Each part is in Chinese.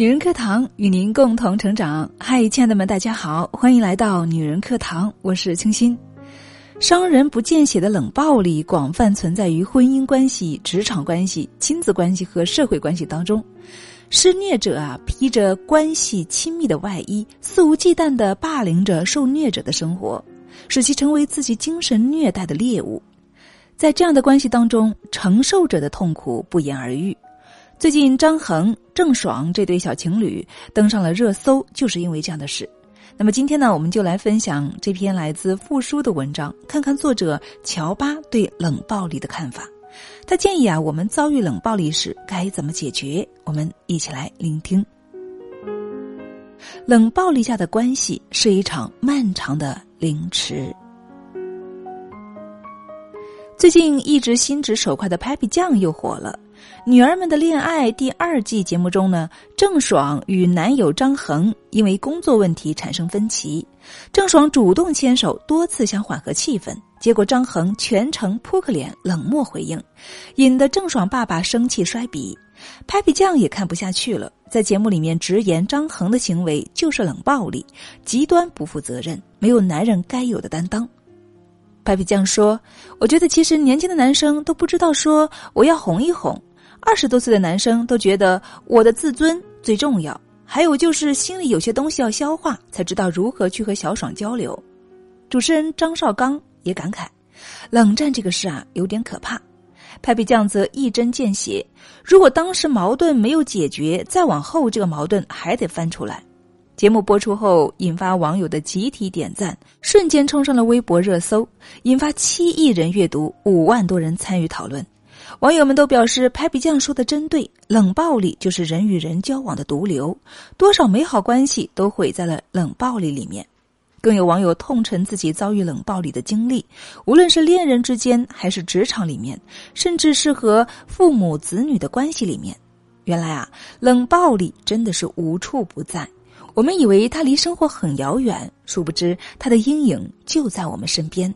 女人课堂与您共同成长。嗨，亲爱的们，大家好，欢迎来到女人课堂，我是清新。伤人不见血的冷暴力广泛存在于婚姻关系、职场关系、亲子关系和社会关系当中。施虐者啊，披着关系亲密的外衣，肆无忌惮的霸凌着受虐者的生活，使其成为自己精神虐待的猎物。在这样的关系当中，承受者的痛苦不言而喻。最近，张恒、郑爽这对小情侣登上了热搜，就是因为这样的事。那么今天呢，我们就来分享这篇来自复书的文章，看看作者乔巴对冷暴力的看法。他建议啊，我们遭遇冷暴力时该怎么解决？我们一起来聆听。冷暴力下的关系是一场漫长的凌迟。最近一直心直手快的 Papi 酱又火了。女儿们的恋爱第二季节目中呢，郑爽与男友张恒因为工作问题产生分歧，郑爽主动牵手多次想缓和气氛，结果张恒全程扑克脸冷漠回应，引得郑爽爸爸生气摔笔，Papi 酱也看不下去了，在节目里面直言张恒的行为就是冷暴力，极端不负责任，没有男人该有的担当。Papi 酱说：“我觉得其实年轻的男生都不知道说我要哄一哄。”二十多岁的男生都觉得我的自尊最重要，还有就是心里有些东西要消化，才知道如何去和小爽交流。主持人张绍刚也感慨，冷战这个事啊有点可怕。派比酱则一针见血，如果当时矛盾没有解决，再往后这个矛盾还得翻出来。节目播出后，引发网友的集体点赞，瞬间冲上了微博热搜，引发七亿人阅读，五万多人参与讨论。网友们都表示，拍比酱说的真对，冷暴力就是人与人交往的毒瘤，多少美好关系都毁在了冷暴力里面。更有网友痛陈自己遭遇冷暴力的经历，无论是恋人之间，还是职场里面，甚至是和父母子女的关系里面。原来啊，冷暴力真的是无处不在。我们以为它离生活很遥远，殊不知它的阴影就在我们身边。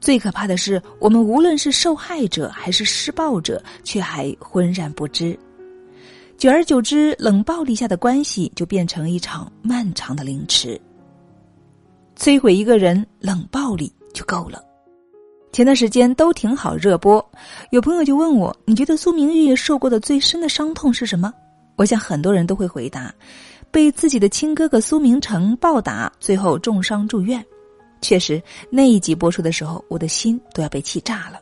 最可怕的是，我们无论是受害者还是施暴者，却还浑然不知。久而久之，冷暴力下的关系就变成一场漫长的凌迟。摧毁一个人，冷暴力就够了。前段时间都挺好热播，有朋友就问我：“你觉得苏明玉受过的最深的伤痛是什么？”我想很多人都会回答：被自己的亲哥哥苏明成暴打，最后重伤住院。确实，那一集播出的时候，我的心都要被气炸了。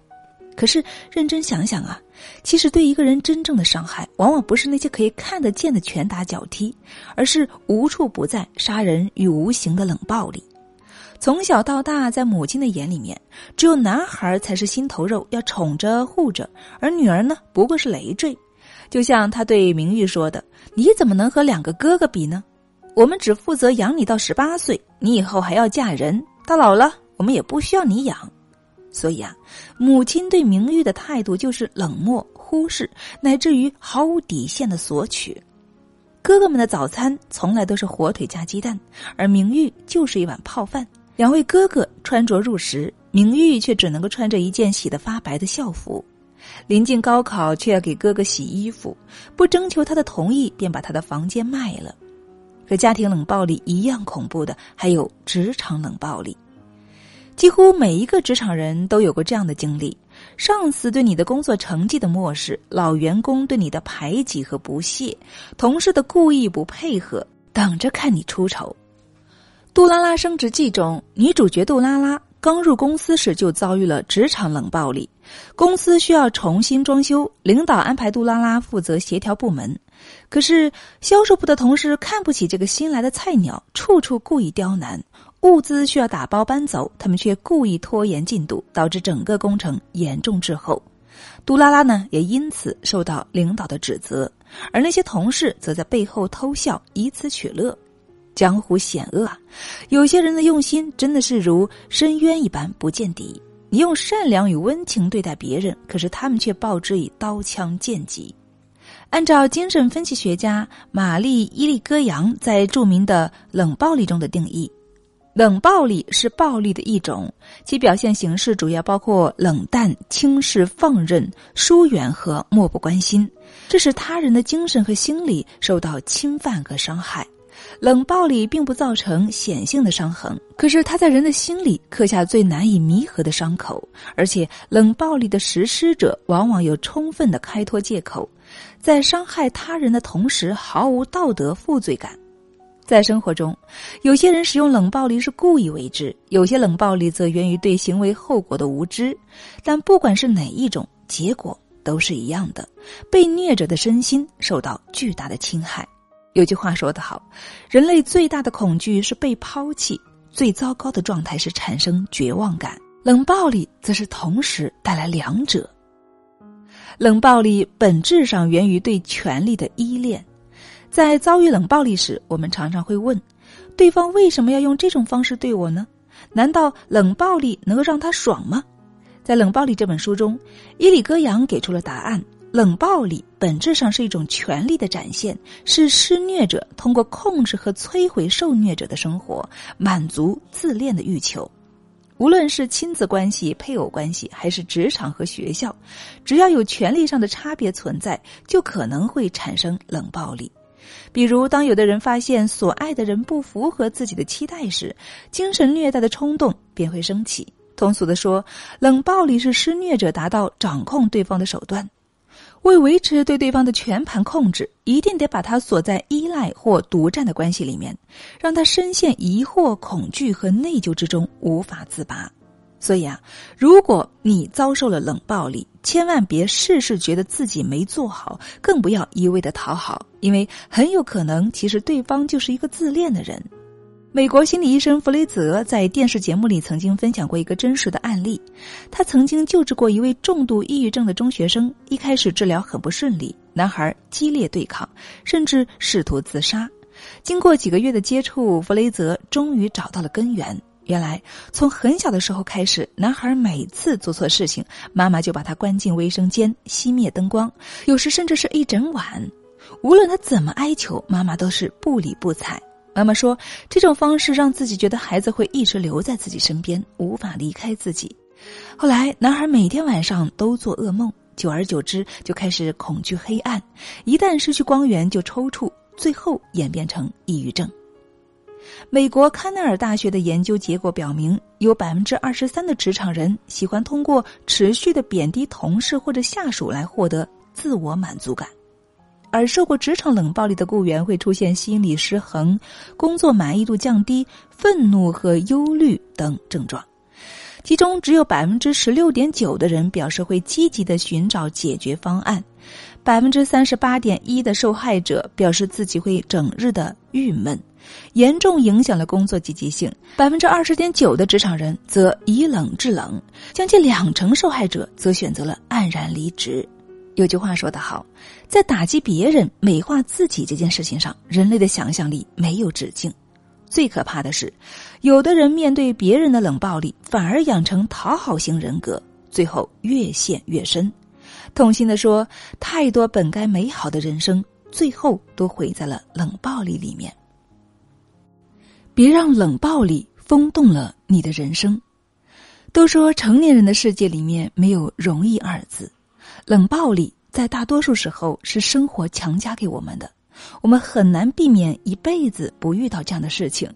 可是认真想想啊，其实对一个人真正的伤害，往往不是那些可以看得见的拳打脚踢，而是无处不在杀人与无形的冷暴力。从小到大，在母亲的眼里面，只有男孩才是心头肉，要宠着护着，而女儿呢，不过是累赘。就像他对明玉说的：“你怎么能和两个哥哥比呢？我们只负责养你到十八岁，你以后还要嫁人。”到老了，我们也不需要你养，所以啊，母亲对明玉的态度就是冷漠、忽视，乃至于毫无底线的索取。哥哥们的早餐从来都是火腿加鸡蛋，而明玉就是一碗泡饭。两位哥哥穿着入时，明玉却只能够穿着一件洗得发白的校服。临近高考，却要给哥哥洗衣服，不征求他的同意，便把他的房间卖了。和家庭冷暴力一样恐怖的，还有职场冷暴力。几乎每一个职场人都有过这样的经历：上司对你的工作成绩的漠视，老员工对你的排挤和不屑，同事的故意不配合，等着看你出丑。《杜拉拉升职记》中，女主角杜拉拉刚入公司时就遭遇了职场冷暴力，公司需要重新装修，领导安排杜拉拉负责协调部门。可是销售部的同事看不起这个新来的菜鸟，处处故意刁难。物资需要打包搬走，他们却故意拖延进度，导致整个工程严重滞后。杜拉拉呢，也因此受到领导的指责，而那些同事则在背后偷笑，以此取乐。江湖险恶啊，有些人的用心真的是如深渊一般不见底。你用善良与温情对待别人，可是他们却报之以刀枪剑戟。按照精神分析学家玛丽伊利戈扬在著名的《冷暴力》中的定义，冷暴力是暴力的一种，其表现形式主要包括冷淡、轻视、放任、疏远和漠不关心，这使他人的精神和心理受到侵犯和伤害。冷暴力并不造成显性的伤痕，可是它在人的心里刻下最难以弥合的伤口。而且，冷暴力的实施者往往有充分的开脱借口，在伤害他人的同时毫无道德负罪感。在生活中，有些人使用冷暴力是故意为之，有些冷暴力则源于对行为后果的无知。但不管是哪一种，结果都是一样的：被虐者的身心受到巨大的侵害。有句话说得好，人类最大的恐惧是被抛弃，最糟糕的状态是产生绝望感。冷暴力则是同时带来两者。冷暴力本质上源于对权力的依恋，在遭遇冷暴力时，我们常常会问：对方为什么要用这种方式对我呢？难道冷暴力能够让他爽吗？在《冷暴力》这本书中，伊里戈扬给出了答案。冷暴力本质上是一种权力的展现，是施虐者通过控制和摧毁受虐者的生活，满足自恋的欲求。无论是亲子关系、配偶关系，还是职场和学校，只要有权利上的差别存在，就可能会产生冷暴力。比如，当有的人发现所爱的人不符合自己的期待时，精神虐待的冲动便会升起。通俗的说，冷暴力是施虐者达到掌控对方的手段。为维持对对方的全盘控制，一定得把他锁在依赖或独占的关系里面，让他深陷疑惑、恐惧和内疚之中无法自拔。所以啊，如果你遭受了冷暴力，千万别事事觉得自己没做好，更不要一味的讨好，因为很有可能其实对方就是一个自恋的人。美国心理医生弗雷泽在电视节目里曾经分享过一个真实的案例。他曾经救治过一位重度抑郁症的中学生，一开始治疗很不顺利，男孩激烈对抗，甚至试图自杀。经过几个月的接触，弗雷泽终于找到了根源。原来，从很小的时候开始，男孩每次做错事情，妈妈就把他关进卫生间，熄灭灯光，有时甚至是一整晚。无论他怎么哀求，妈妈都是不理不睬。妈妈说：“这种方式让自己觉得孩子会一直留在自己身边，无法离开自己。”后来，男孩每天晚上都做噩梦，久而久之就开始恐惧黑暗，一旦失去光源就抽搐，最后演变成抑郁症。美国康奈尔大学的研究结果表明，有百分之二十三的职场人喜欢通过持续的贬低同事或者下属来获得自我满足感。而受过职场冷暴力的雇员会出现心理失衡、工作满意度降低、愤怒和忧虑等症状，其中只有百分之十六点九的人表示会积极的寻找解决方案，百分之三十八点一的受害者表示自己会整日的郁闷，严重影响了工作积极性。百分之二十点九的职场人则以冷制冷，将近两成受害者则选择了黯然离职。有句话说得好，在打击别人、美化自己这件事情上，人类的想象力没有止境。最可怕的是，有的人面对别人的冷暴力，反而养成讨好型人格，最后越陷越深。痛心的说，太多本该美好的人生，最后都毁在了冷暴力里面。别让冷暴力风动了你的人生。都说成年人的世界里面没有容易二字。冷暴力在大多数时候是生活强加给我们的，我们很难避免一辈子不遇到这样的事情，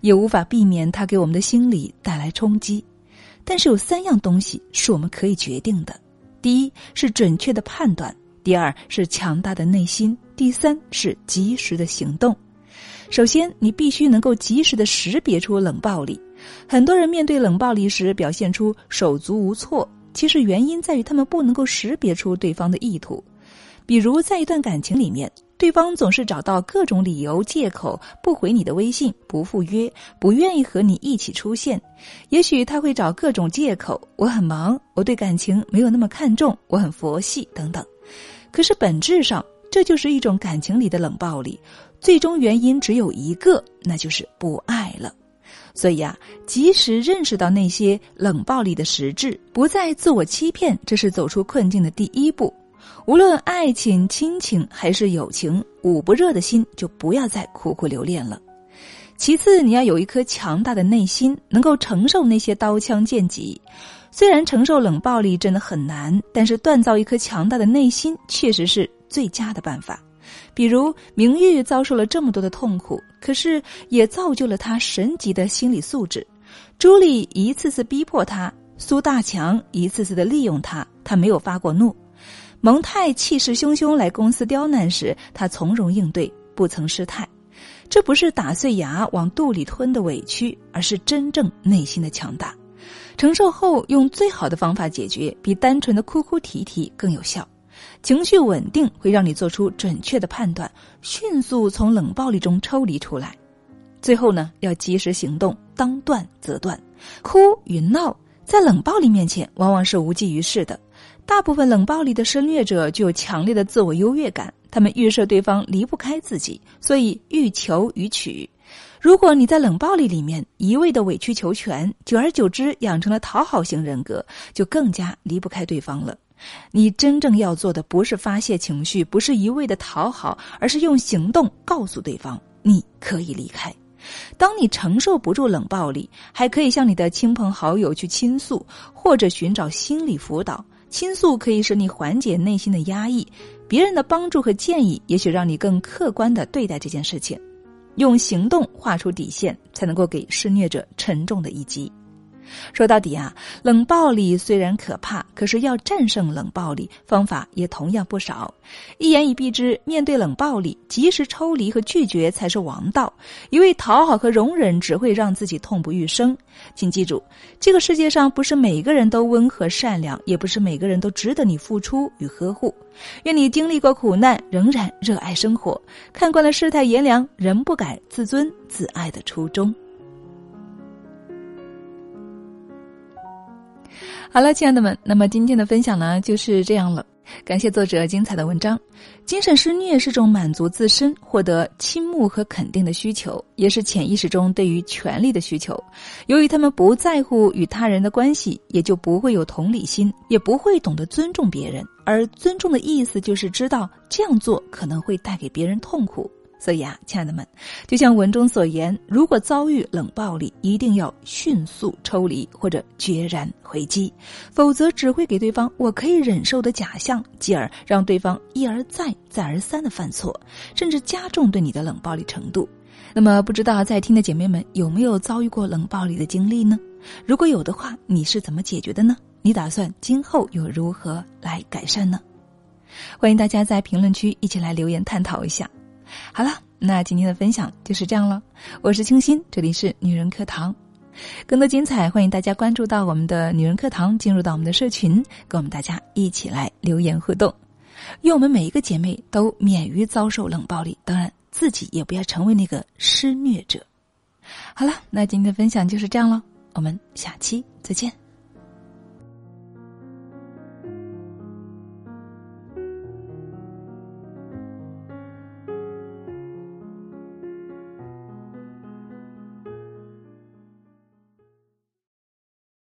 也无法避免它给我们的心理带来冲击。但是有三样东西是我们可以决定的：第一是准确的判断，第二是强大的内心，第三是及时的行动。首先，你必须能够及时的识别出冷暴力。很多人面对冷暴力时表现出手足无措。其实原因在于他们不能够识别出对方的意图，比如在一段感情里面，对方总是找到各种理由借口不回你的微信、不赴约、不愿意和你一起出现。也许他会找各种借口：我很忙，我对感情没有那么看重，我很佛系等等。可是本质上，这就是一种感情里的冷暴力，最终原因只有一个，那就是不爱了。所以啊，及时认识到那些冷暴力的实质，不再自我欺骗，这是走出困境的第一步。无论爱情、亲情还是友情，捂不热的心就不要再苦苦留恋了。其次，你要有一颗强大的内心，能够承受那些刀枪剑戟。虽然承受冷暴力真的很难，但是锻造一颗强大的内心确实是最佳的办法。比如明玉遭受了这么多的痛苦，可是也造就了他神级的心理素质。朱莉一次次逼迫他，苏大强一次次的利用他，他没有发过怒。蒙泰气势汹汹来公司刁难时，他从容应对，不曾失态。这不是打碎牙往肚里吞的委屈，而是真正内心的强大。承受后用最好的方法解决，比单纯的哭哭啼啼更有效。情绪稳定会让你做出准确的判断，迅速从冷暴力中抽离出来。最后呢，要及时行动，当断则断。哭与闹在冷暴力面前往往是无济于事的。大部分冷暴力的施虐者具有强烈的自我优越感，他们预设对方离不开自己，所以欲求于取。如果你在冷暴力里面一味的委曲求全，久而久之养成了讨好型人格，就更加离不开对方了。你真正要做的不是发泄情绪，不是一味的讨好，而是用行动告诉对方你可以离开。当你承受不住冷暴力，还可以向你的亲朋好友去倾诉，或者寻找心理辅导。倾诉可以使你缓解内心的压抑，别人的帮助和建议也许让你更客观的对待这件事情，用行动画出底线，才能够给施虐者沉重的一击。说到底啊，冷暴力虽然可怕，可是要战胜冷暴力，方法也同样不少。一言以蔽之，面对冷暴力，及时抽离和拒绝才是王道。一味讨好和容忍，只会让自己痛不欲生。请记住，这个世界上不是每个人都温和善良，也不是每个人都值得你付出与呵护。愿你经历过苦难，仍然热爱生活，看惯了世态炎凉，仍不改自尊自爱的初衷。好了，亲爱的们，那么今天的分享呢就是这样了。感谢作者精彩的文章。精神施虐是种满足自身、获得倾慕和肯定的需求，也是潜意识中对于权力的需求。由于他们不在乎与他人的关系，也就不会有同理心，也不会懂得尊重别人。而尊重的意思就是知道这样做可能会带给别人痛苦。所以啊，亲爱的们，就像文中所言，如果遭遇冷暴力，一定要迅速抽离或者决然回击，否则只会给对方我可以忍受的假象，继而让对方一而再、再而三的犯错，甚至加重对你的冷暴力程度。那么，不知道在听的姐妹们有没有遭遇过冷暴力的经历呢？如果有的话，你是怎么解决的呢？你打算今后又如何来改善呢？欢迎大家在评论区一起来留言探讨一下。好了，那今天的分享就是这样了。我是清新，这里是女人课堂，更多精彩，欢迎大家关注到我们的女人课堂，进入到我们的社群，跟我们大家一起来留言互动。愿我们每一个姐妹都免于遭受冷暴力，当然自己也不要成为那个施虐者。好了，那今天的分享就是这样了，我们下期再见。